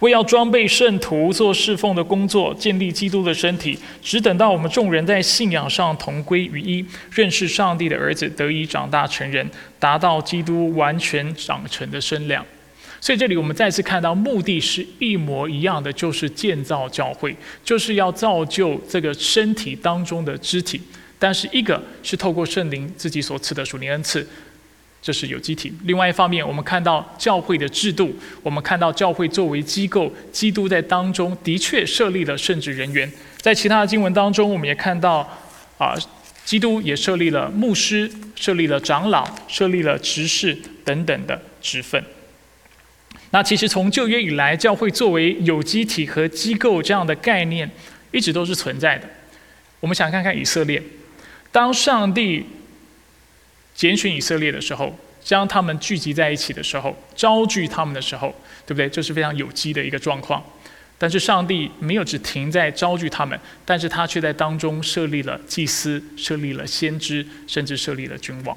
为要装备圣徒做侍奉的工作，建立基督的身体，只等到我们众人在信仰上同归于一，认识上帝的儿子，得以长大成人，达到基督完全长成的身量。所以这里我们再次看到，目的是一模一样的，就是建造教会，就是要造就这个身体当中的肢体。但是一个是透过圣灵自己所赐的属灵恩赐，这是有机体。另外一方面，我们看到教会的制度，我们看到教会作为机构，基督在当中的确设立了圣职人员。在其他的经文当中，我们也看到啊，基督也设立了牧师，设立了长老，设立了执事等等的职分。那其实从旧约以来，教会作为有机体和机构这样的概念，一直都是存在的。我们想看看以色列，当上帝拣选以色列的时候，将他们聚集在一起的时候，招聚他们的时候，对不对？这是非常有机的一个状况。但是上帝没有只停在招聚他们，但是他却在当中设立了祭司，设立了先知，甚至设立了君王。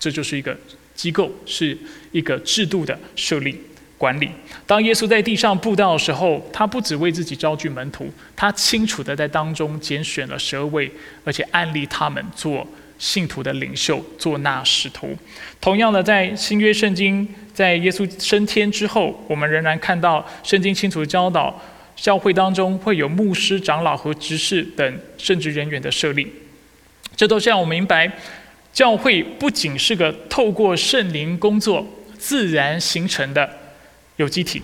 这就是一个机构，是一个制度的设立。管理。当耶稣在地上布道的时候，他不只为自己招聚门徒，他清楚的在当中拣选了十二位，而且安立他们做信徒的领袖，做那使徒。同样的，在新约圣经，在耶稣升天之后，我们仍然看到圣经清楚的教导，教会当中会有牧师、长老和执事等圣职人员的设立。这都是让我明白，教会不仅是个透过圣灵工作自然形成的。有机体，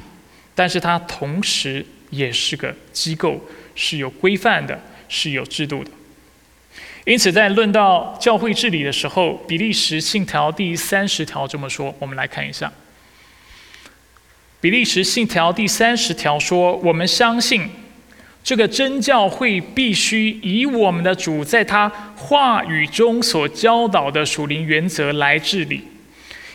但是它同时也是个机构，是有规范的，是有制度的。因此，在论到教会治理的时候，比利时信条第三十条这么说，我们来看一下。比利时信条第三十条说：“我们相信，这个真教会必须以我们的主在他话语中所教导的属灵原则来治理，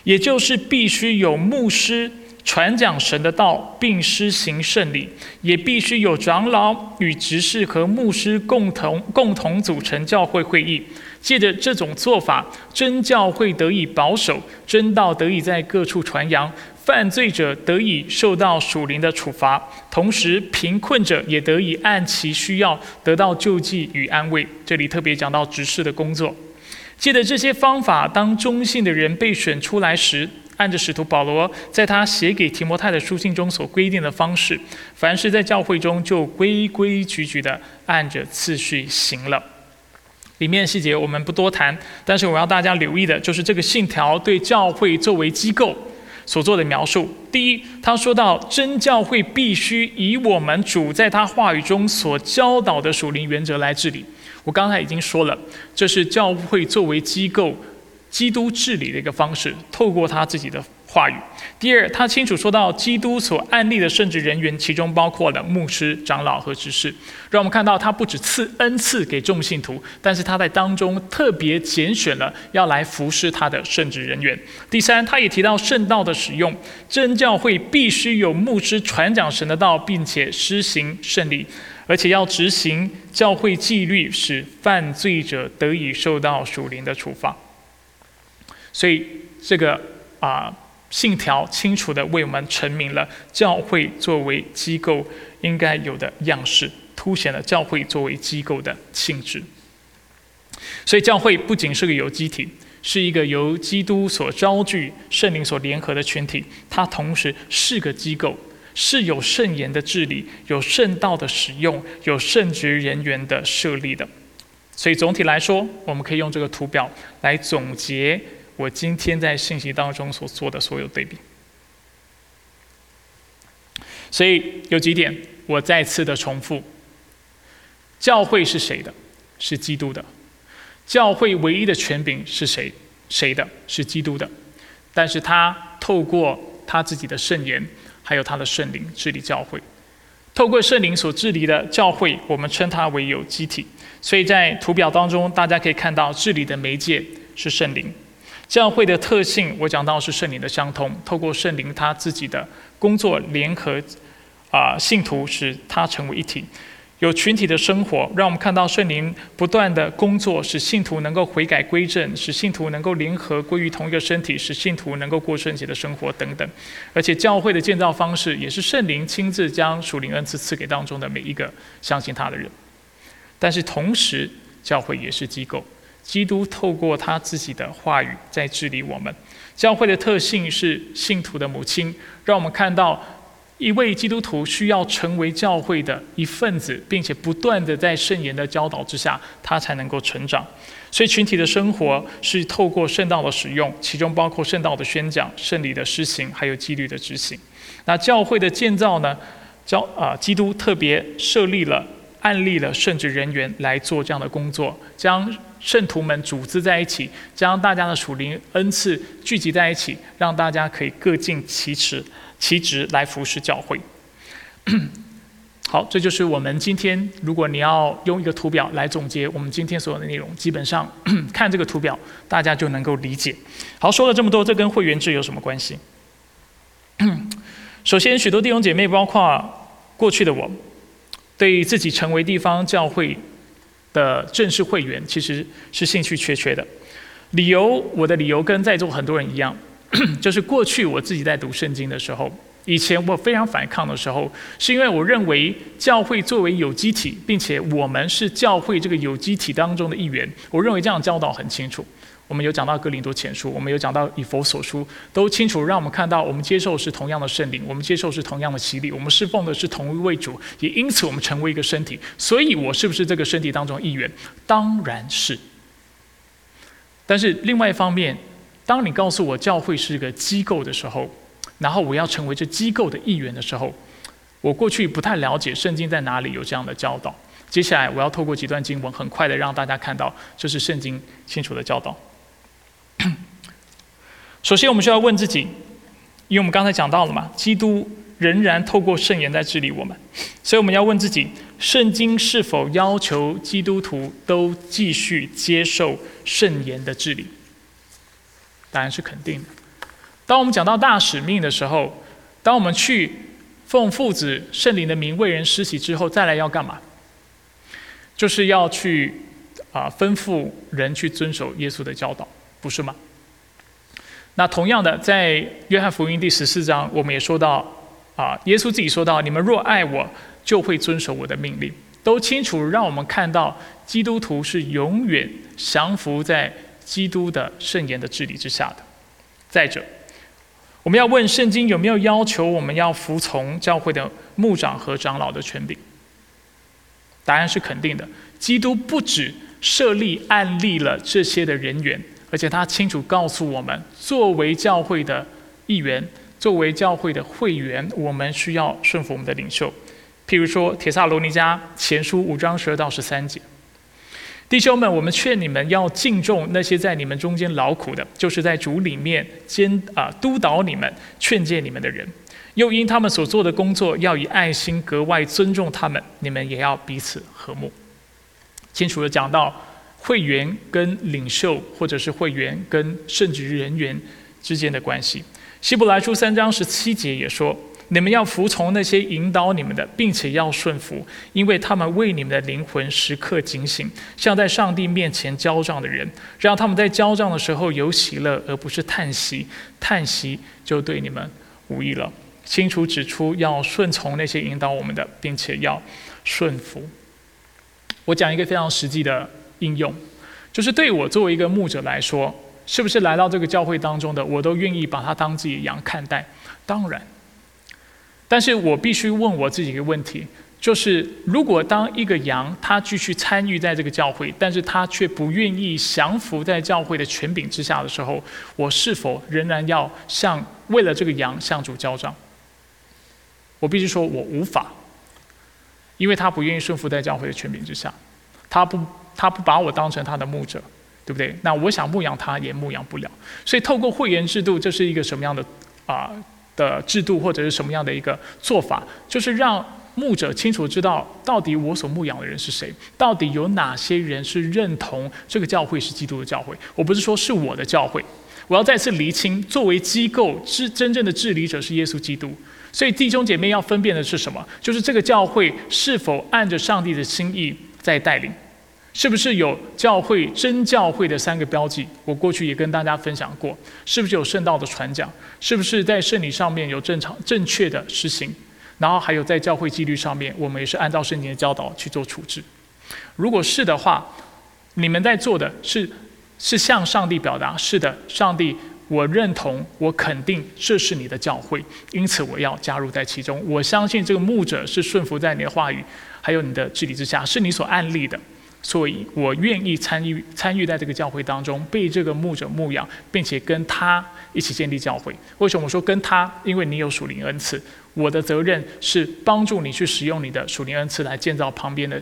也就是必须有牧师。”传讲神的道，并施行圣礼，也必须有长老与执事和牧师共同共同组成教会会议。借着这种做法，真教会得以保守，真道得以在各处传扬，犯罪者得以受到属灵的处罚，同时贫困者也得以按其需要得到救济与安慰。这里特别讲到执事的工作。借着这些方法，当中信的人被选出来时，按着使徒保罗在他写给提摩太的书信中所规定的方式，凡是在教会中就规规矩矩的按着次序行了。里面细节我们不多谈，但是我要大家留意的就是这个信条对教会作为机构所做的描述。第一，他说到真教会必须以我们主在他话语中所教导的属灵原则来治理。我刚才已经说了，这是教会作为机构。基督治理的一个方式，透过他自己的话语。第二，他清楚说到基督所案例的圣职人员，其中包括了牧师、长老和执事。让我们看到，他不止赐恩赐给众信徒，但是他在当中特别拣选了要来服侍他的圣职人员。第三，他也提到圣道的使用，真教会必须有牧师传讲神的道，并且施行圣礼，而且要执行教会纪律，使犯罪者得以受到属灵的处罚。所以，这个啊信条清楚的为我们阐明了教会作为机构应该有的样式，凸显了教会作为机构的性质。所以，教会不仅是个有机体，是一个由基督所招聚、圣灵所联合的群体，它同时是个机构，是有圣言的治理、有圣道的使用、有圣职人员的设立的。所以，总体来说，我们可以用这个图表来总结。我今天在信息当中所做的所有对比，所以有几点我再次的重复：教会是谁的？是基督的。教会唯一的权柄是谁？谁的？是基督的。但是他透过他自己的圣言，还有他的圣灵治理教会。透过圣灵所治理的教会，我们称它为有机体。所以在图表当中，大家可以看到治理的媒介是圣灵。教会的特性，我讲到是圣灵的相通，透过圣灵他自己的工作联合，啊，信徒使他成为一体，有群体的生活，让我们看到圣灵不断的工作，使信徒能够悔改归正，使信徒能够联合归于同一个身体，使信徒能够过圣洁的生活等等。而且教会的建造方式，也是圣灵亲自将属灵恩赐赐给当中的每一个相信他的人。但是同时，教会也是机构。基督透过他自己的话语在治理我们。教会的特性是信徒的母亲，让我们看到一位基督徒需要成为教会的一份子，并且不断的在圣言的教导之下，他才能够成长。所以群体的生活是透过圣道的使用，其中包括圣道的宣讲、圣礼的施行，还有纪律的执行。那教会的建造呢？教啊，基督特别设立了、案例了圣职人员来做这样的工作，将圣徒们组织在一起，将大家的属灵恩赐聚集在一起，让大家可以各尽其职。其职来服侍教会。好，这就是我们今天。如果你要用一个图表来总结我们今天所有的内容，基本上 看这个图表，大家就能够理解。好，说了这么多，这跟会员制有什么关系？首先，许多弟兄姐妹，包括过去的我，对自己成为地方教会的正式会员，其实是兴趣缺缺的。理由，我的理由跟在座很多人一样。就是过去我自己在读圣经的时候，以前我非常反抗的时候，是因为我认为教会作为有机体，并且我们是教会这个有机体当中的一员，我认为这样教导很清楚。我们有讲到哥林多前书，我们有讲到以佛所书，都清楚让我们看到，我们接受是同样的圣灵，我们接受是同样的洗礼，我们侍奉的是同一位主，也因此我们成为一个身体。所以，我是不是这个身体当中一员？当然是。但是另外一方面。当你告诉我教会是一个机构的时候，然后我要成为这机构的一员的时候，我过去不太了解圣经在哪里有这样的教导。接下来我要透过几段经文，很快的让大家看到这是圣经清楚的教导。首先，我们需要问自己，因为我们刚才讲到了嘛，基督仍然透过圣言在治理我们，所以我们要问自己：圣经是否要求基督徒都继续接受圣言的治理？答案是肯定的。当我们讲到大使命的时候，当我们去奉父子圣灵的名为人施洗之后，再来要干嘛？就是要去啊吩咐人去遵守耶稣的教导，不是吗？那同样的，在约翰福音第十四章，我们也说到啊，耶稣自己说到：“你们若爱我，就会遵守我的命令。”都清楚让我们看到，基督徒是永远降服在。基督的圣言的治理之下的。再者，我们要问圣经有没有要求我们要服从教会的牧长和长老的权柄？答案是肯定的。基督不止设立案例了这些的人员，而且他清楚告诉我们，作为教会的一员，作为教会的会员，我们需要顺服我们的领袖。譬如说，铁萨罗尼迦前书五章十二到十三节。弟兄们，我们劝你们要敬重那些在你们中间劳苦的，就是在主里面监啊督导你们、劝诫你们的人，又因他们所做的工作要以爱心格外尊重他们，你们也要彼此和睦。清楚的讲到会员跟领袖，或者是会员跟圣职人员之间的关系。希伯来书三章十七节也说。你们要服从那些引导你们的，并且要顺服，因为他们为你们的灵魂时刻警醒，像在上帝面前交账的人，让他们在交账的时候有喜乐，而不是叹息。叹息就对你们无益了。清楚指出要顺从那些引导我们的，并且要顺服。我讲一个非常实际的应用，就是对我作为一个牧者来说，是不是来到这个教会当中的，我都愿意把他当自己羊看待？当然。但是我必须问我自己一个问题，就是如果当一个羊，它继续参与在这个教会，但是它却不愿意降服在教会的权柄之下的时候，我是否仍然要向为了这个羊向主交账？我必须说，我无法，因为他不愿意顺服在教会的权柄之下，他不他不把我当成他的牧者，对不对？那我想牧养他也牧养不了，所以透过会员制度，这是一个什么样的啊？的制度或者是什么样的一个做法，就是让牧者清楚知道到底我所牧养的人是谁，到底有哪些人是认同这个教会是基督的教会。我不是说是我的教会，我要再次厘清，作为机构是真正的治理者是耶稣基督。所以弟兄姐妹要分辨的是什么？就是这个教会是否按着上帝的心意在带领。是不是有教会真教会的三个标记？我过去也跟大家分享过。是不是有圣道的传讲？是不是在圣礼上面有正常正确的实行？然后还有在教会纪律上面，我们也是按照圣经的教导去做处置。如果是的话，你们在做的是是向上帝表达，是的，上帝我认同，我肯定这是你的教会，因此我要加入在其中。我相信这个牧者是顺服在你的话语，还有你的治理之下，是你所安立的，所以我愿意参与参与在这个教会当中，被这个牧者牧养，并且跟他一起建立教会。为什么我说跟他？因为你有属灵恩赐，我的责任是帮助你去使用你的属灵恩赐来建造旁边的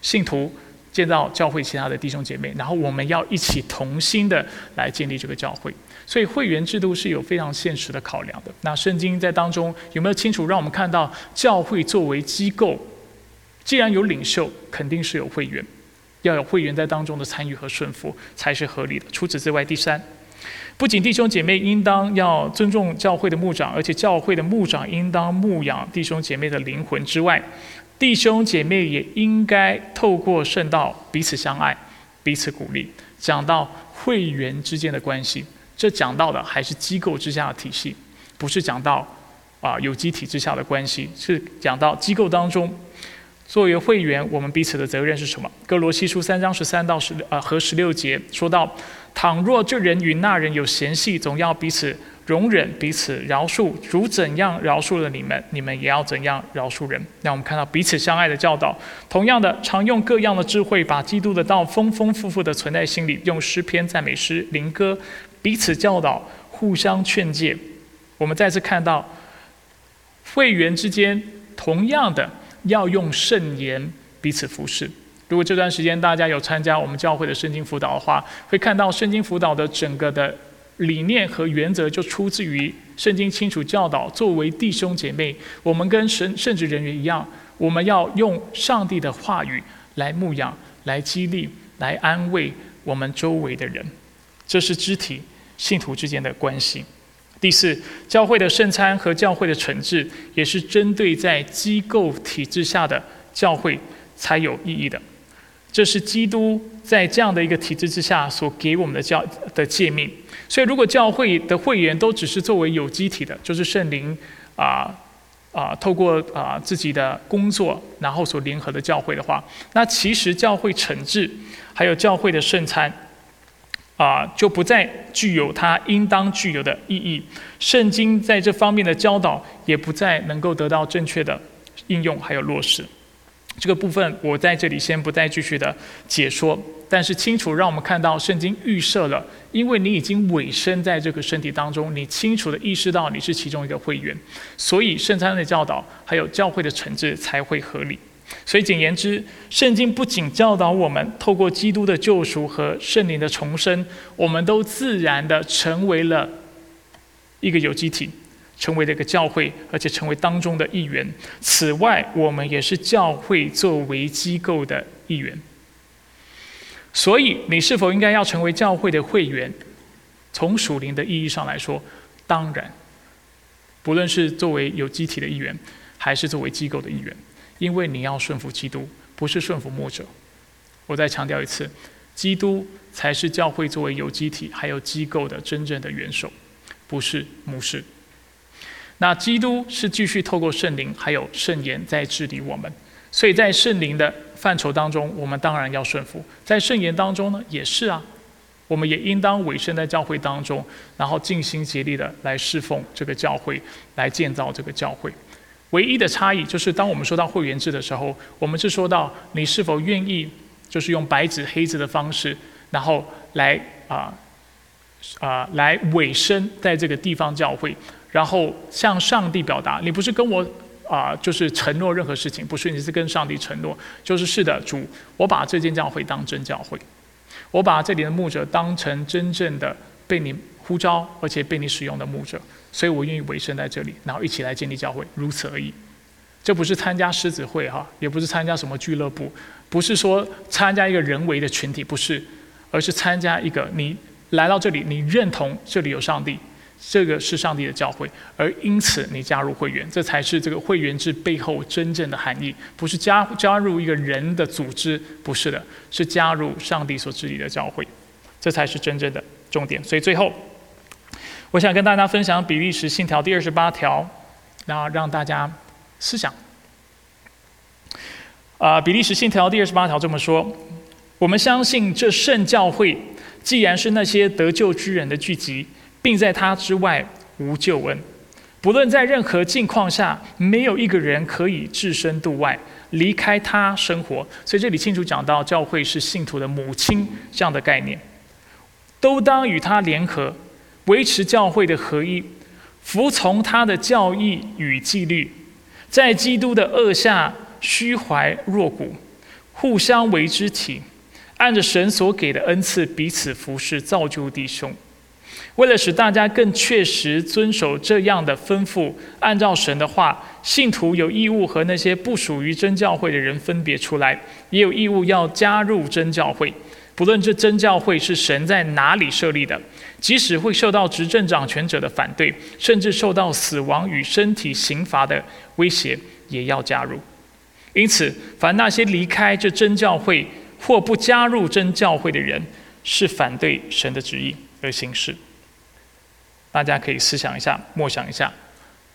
信徒。建造教会其他的弟兄姐妹，然后我们要一起同心的来建立这个教会。所以会员制度是有非常现实的考量的。那圣经在当中有没有清楚让我们看到教会作为机构，既然有领袖，肯定是有会员，要有会员在当中的参与和顺服才是合理的。除此之外，第三，不仅弟兄姐妹应当要尊重教会的牧长，而且教会的牧长应当牧养弟兄姐妹的灵魂之外。弟兄姐妹也应该透过圣道彼此相爱、彼此鼓励。讲到会员之间的关系，这讲到的还是机构之下的体系，不是讲到啊有机体制下的关系，是讲到机构当中作为会员，我们彼此的责任是什么？哥罗西书三章十三到十啊和十六节说到：倘若这人与那人有嫌隙，总要彼此。容忍彼此饶恕，主怎样饶恕了你们，你们也要怎样饶恕人。让我们看到彼此相爱的教导。同样的，常用各样的智慧，把基督的道丰丰富富的存在心里，用诗篇、赞美诗、灵歌彼此教导，互相劝诫。我们再次看到会员之间，同样的要用圣言彼此服侍。如果这段时间大家有参加我们教会的圣经辅导的话，会看到圣经辅导的整个的。理念和原则就出自于圣经清楚教导。作为弟兄姐妹，我们跟神圣职人员一样，我们要用上帝的话语来牧养、来激励、来安慰我们周围的人。这是肢体信徒之间的关系。第四，教会的圣餐和教会的惩治，也是针对在机构体制下的教会才有意义的。这是基督在这样的一个体制之下所给我们的教的诫命。所以，如果教会的会员都只是作为有机体的，就是圣灵啊啊，透过啊自己的工作，然后所联合的教会的话，那其实教会惩治还有教会的圣餐啊，就不再具有它应当具有的意义。圣经在这方面的教导也不再能够得到正确的应用还有落实。这个部分我在这里先不再继续的解说，但是清楚让我们看到圣经预设了，因为你已经委身在这个身体当中，你清楚的意识到你是其中一个会员，所以圣餐的教导还有教会的惩治才会合理。所以简言之，圣经不仅教导我们透过基督的救赎和圣灵的重生，我们都自然的成为了一个有机体。成为了一个教会，而且成为当中的一员。此外，我们也是教会作为机构的一员。所以，你是否应该要成为教会的会员？从属灵的意义上来说，当然，不论是作为有机体的一员，还是作为机构的一员，因为你要顺服基督，不是顺服牧者。我再强调一次，基督才是教会作为有机体还有机构的真正的元首，不是牧师。那基督是继续透过圣灵还有圣言在治理我们，所以在圣灵的范畴当中，我们当然要顺服；在圣言当中呢，也是啊，我们也应当委身在教会当中，然后尽心竭力的来侍奉这个教会，来建造这个教会。唯一的差异就是，当我们说到会员制的时候，我们是说到你是否愿意，就是用白纸黑字的方式，然后来啊啊来委身在这个地方教会。然后向上帝表达，你不是跟我啊，就是承诺任何事情，不是你是跟上帝承诺，就是是的，主，我把这间教会当真教会，我把这里的牧者当成真正的被你呼召而且被你使用的牧者，所以我愿意委身在这里，然后一起来建立教会，如此而已。这不是参加狮子会哈，也不是参加什么俱乐部，不是说参加一个人为的群体，不是，而是参加一个你来到这里，你认同这里有上帝。这个是上帝的教会，而因此你加入会员，这才是这个会员制背后真正的含义，不是加加入一个人的组织，不是的，是加入上帝所治理的教会，这才是真正的重点。所以最后，我想跟大家分享比利时信条第二十八条，然后让大家思想。啊，比利时信条第二十八条这么说：我们相信这圣教会，既然是那些得救之人的聚集。并在他之外无救恩。不论在任何境况下，没有一个人可以置身度外，离开他生活。所以这里清楚讲到，教会是信徒的母亲这样的概念，都当与他联合，维持教会的合一，服从他的教义与纪律，在基督的恶下虚怀若谷，互相为肢体，按着神所给的恩赐彼此服侍，造就弟兄。为了使大家更确实遵守这样的吩咐，按照神的话，信徒有义务和那些不属于真教会的人分别出来，也有义务要加入真教会。不论这真教会是神在哪里设立的，即使会受到执政掌权者的反对，甚至受到死亡与身体刑罚的威胁，也要加入。因此，凡那些离开这真教会或不加入真教会的人，是反对神的旨意而行事。大家可以思想一下，默想一下。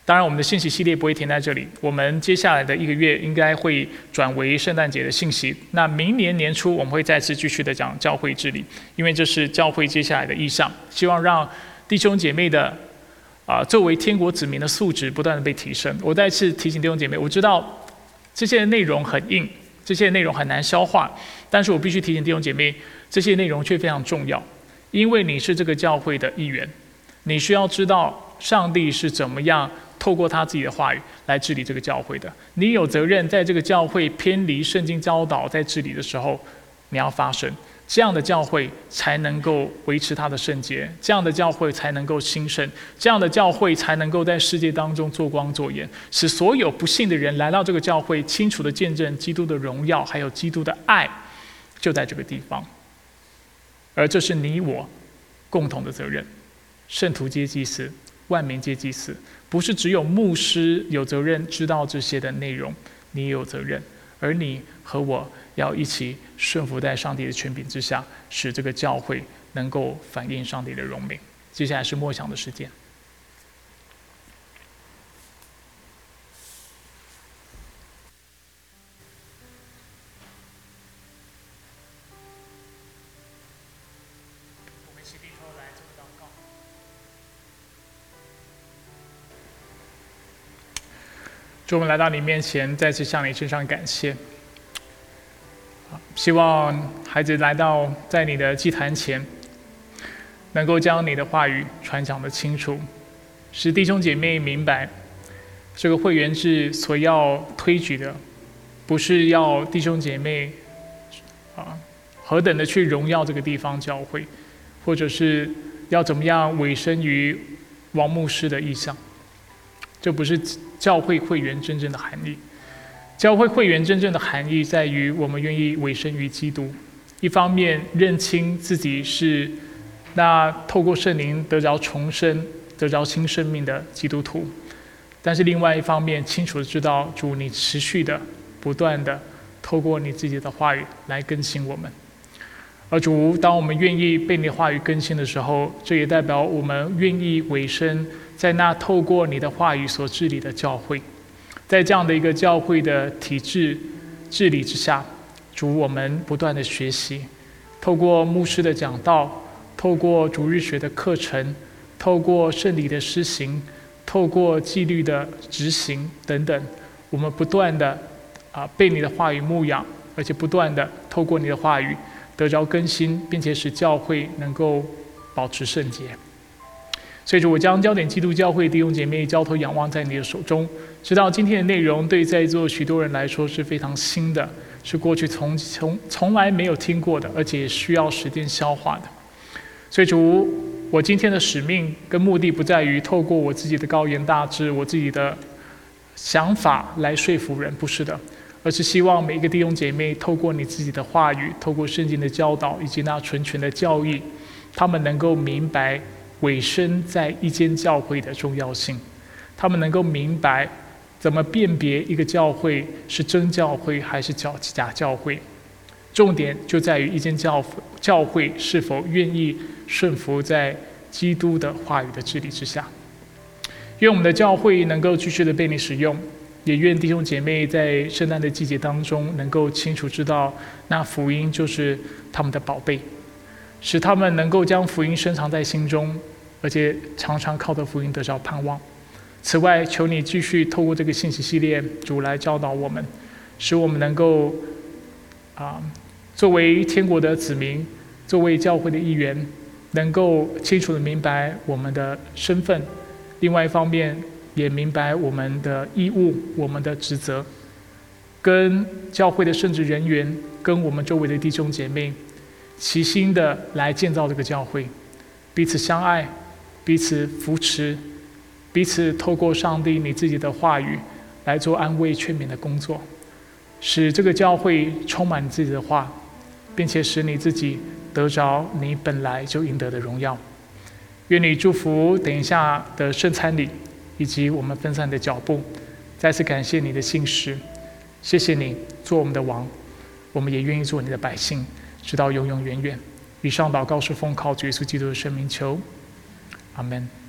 当然，我们的信息系列不会停在这里。我们接下来的一个月应该会转为圣诞节的信息。那明年年初我们会再次继续的讲教会治理，因为这是教会接下来的意向。希望让弟兄姐妹的啊，作为天国子民的素质不断的被提升。我再次提醒弟兄姐妹，我知道这些内容很硬，这些内容很难消化，但是我必须提醒弟兄姐妹，这些内容却非常重要，因为你是这个教会的一员。你需要知道上帝是怎么样透过他自己的话语来治理这个教会的。你有责任在这个教会偏离圣经教导在治理的时候，你要发声，这样的教会才能够维持它的圣洁，这样的教会才能够兴盛，这样的教会才能够在世界当中做光做盐，使所有不幸的人来到这个教会，清楚的见证基督的荣耀，还有基督的爱，就在这个地方。而这是你我共同的责任。圣徒皆祭司，万民皆祭司，不是只有牧师有责任知道这些的内容，你也有责任。而你和我要一起顺服在上帝的权柄之下，使这个教会能够反映上帝的荣美。接下来是默想的时间。我们来到你面前，再次向你身上感谢。希望孩子来到在你的祭坛前，能够将你的话语传讲的清楚，使弟兄姐妹明白，这个会员制所要推举的，不是要弟兄姐妹啊何等的去荣耀这个地方教会，或者是要怎么样委身于王牧师的意向。这不是教会会员真正的含义。教会会员真正的含义在于，我们愿意委身于基督，一方面认清自己是那透过圣灵得着重生、得着新生命的基督徒，但是另外一方面清楚的知道，主你持续的、不断的透过你自己的话语来更新我们。而主，当我们愿意被你话语更新的时候，这也代表我们愿意委身。在那透过你的话语所治理的教会，在这样的一个教会的体制治理之下，主我们不断的学习，透过牧师的讲道，透过主日学的课程，透过圣礼的施行，透过纪律的执行等等，我们不断的啊被你的话语牧养，而且不断的透过你的话语得着更新，并且使教会能够保持圣洁。所以说，我将焦点基督教会弟兄姐妹交托仰望在你的手中，知道今天的内容对在座许多人来说是非常新的，是过去从从从来没有听过的，而且需要时间消化的。所以主，我今天的使命跟目的不在于透过我自己的高言大志、我自己的想法来说服人，不是的，而是希望每一个弟兄姐妹透过你自己的话语，透过圣经的教导以及那纯全的教义，他们能够明白。委身在一间教会的重要性，他们能够明白怎么辨别一个教会是真教会还是假假教会。重点就在于一间教教会是否愿意顺服在基督的话语的治理之下。愿我们的教会能够继续的被你使用，也愿弟兄姐妹在圣诞的季节当中能够清楚知道，那福音就是他们的宝贝，使他们能够将福音深藏在心中。而且常常靠着福音得着盼望。此外，求你继续透过这个信息系列，主来教导我们，使我们能够啊，作为天国的子民，作为教会的一员，能够清楚的明白我们的身份。另外一方面，也明白我们的义务、我们的职责，跟教会的圣职人员，跟我们周围的弟兄姐妹，齐心的来建造这个教会，彼此相爱，彼此扶持。彼此透过上帝你自己的话语来做安慰劝勉的工作，使这个教会充满自己的话，并且使你自己得着你本来就应得的荣耀。愿你祝福等一下的圣餐礼以及我们分散的脚步。再次感谢你的信实，谢谢你做我们的王，我们也愿意做你的百姓，直到永永远远。以上祷告是奉靠主耶稣基督的圣名求，阿门。